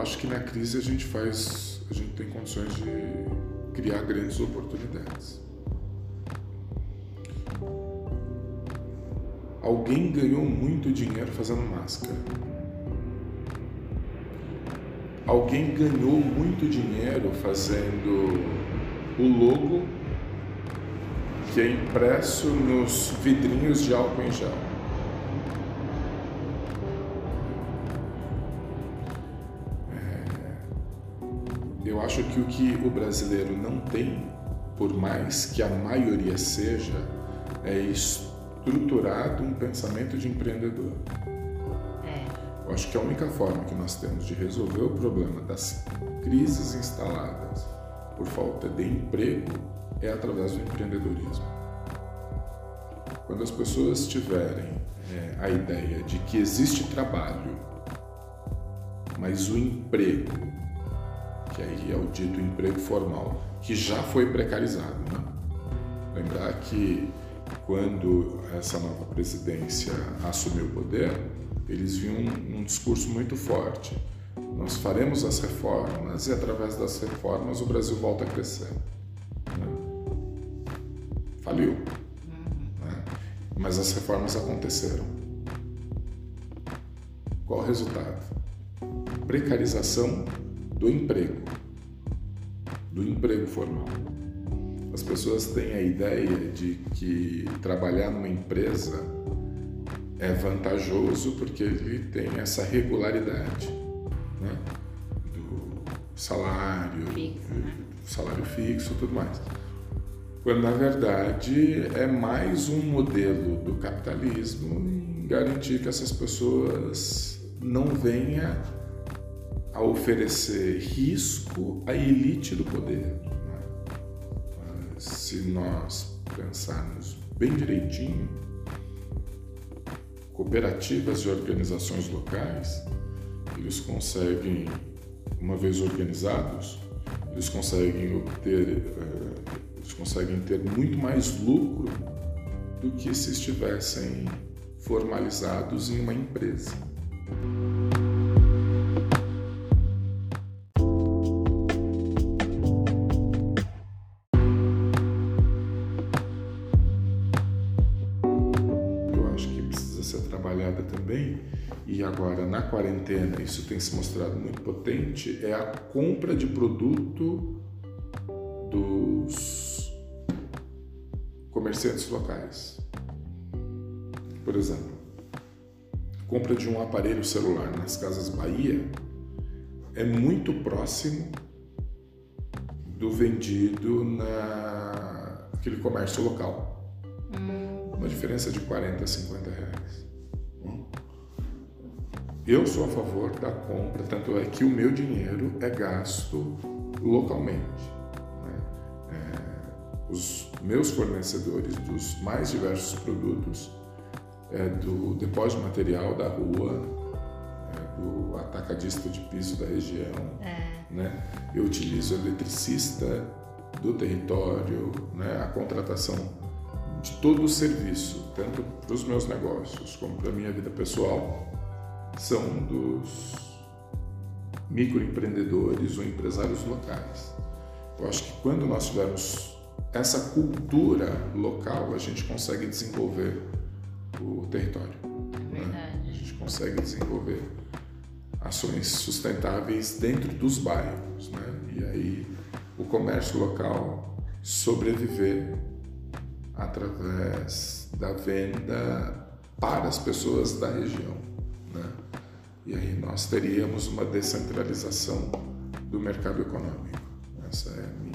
acho que na crise a gente faz, a gente tem condições de criar grandes oportunidades. Alguém ganhou muito dinheiro fazendo máscara. Alguém ganhou muito dinheiro fazendo o logo que é impresso nos vidrinhos de álcool em gel. Eu acho que o que o brasileiro não tem, por mais que a maioria seja, é estruturado um pensamento de empreendedor. É. Eu acho que a única forma que nós temos de resolver o problema das crises instaladas por falta de emprego é através do empreendedorismo. Quando as pessoas tiverem é, a ideia de que existe trabalho, mas o emprego que aí é o dito emprego formal, que já foi precarizado. Né? Lembrar que quando essa nova presidência assumiu o poder, eles viam um, um discurso muito forte. Nós faremos as reformas e através das reformas o Brasil volta a crescer. Né? Faliu. Né? Mas as reformas aconteceram. Qual o resultado? Precarização do emprego, do emprego formal. As pessoas têm a ideia de que trabalhar numa empresa é vantajoso porque ele tem essa regularidade né? do salário, fixo, né? salário fixo, tudo mais. Quando na verdade é mais um modelo do capitalismo em garantir que essas pessoas não venham a oferecer risco à elite do poder. Né? Se nós pensarmos bem direitinho, cooperativas e organizações locais, eles conseguem, uma vez organizados, eles conseguem obter, eh, eles conseguem ter muito mais lucro do que se estivessem formalizados em uma empresa. E agora na quarentena isso tem se mostrado muito potente, é a compra de produto dos comerciantes locais. Por exemplo, compra de um aparelho celular nas casas Bahia é muito próximo do vendido naquele comércio local. Hum. Uma diferença de 40 a 50 reais. Eu sou a favor da compra, tanto é que o meu dinheiro é gasto localmente. Né? É, os meus fornecedores dos mais diversos produtos, é, do depósito de material da rua, é, do atacadista de piso da região, é. né? eu utilizo eletricista do território, né? a contratação de todo o serviço, tanto para os meus negócios como para a minha vida pessoal são dos microempreendedores ou empresários locais. Eu acho que quando nós tivermos essa cultura local, a gente consegue desenvolver o território. É né? A gente consegue desenvolver ações sustentáveis dentro dos bairros, né? E aí o comércio local sobreviver através da venda para as pessoas da região, né? E aí nós teríamos uma descentralização do mercado econômico. Essa é a minha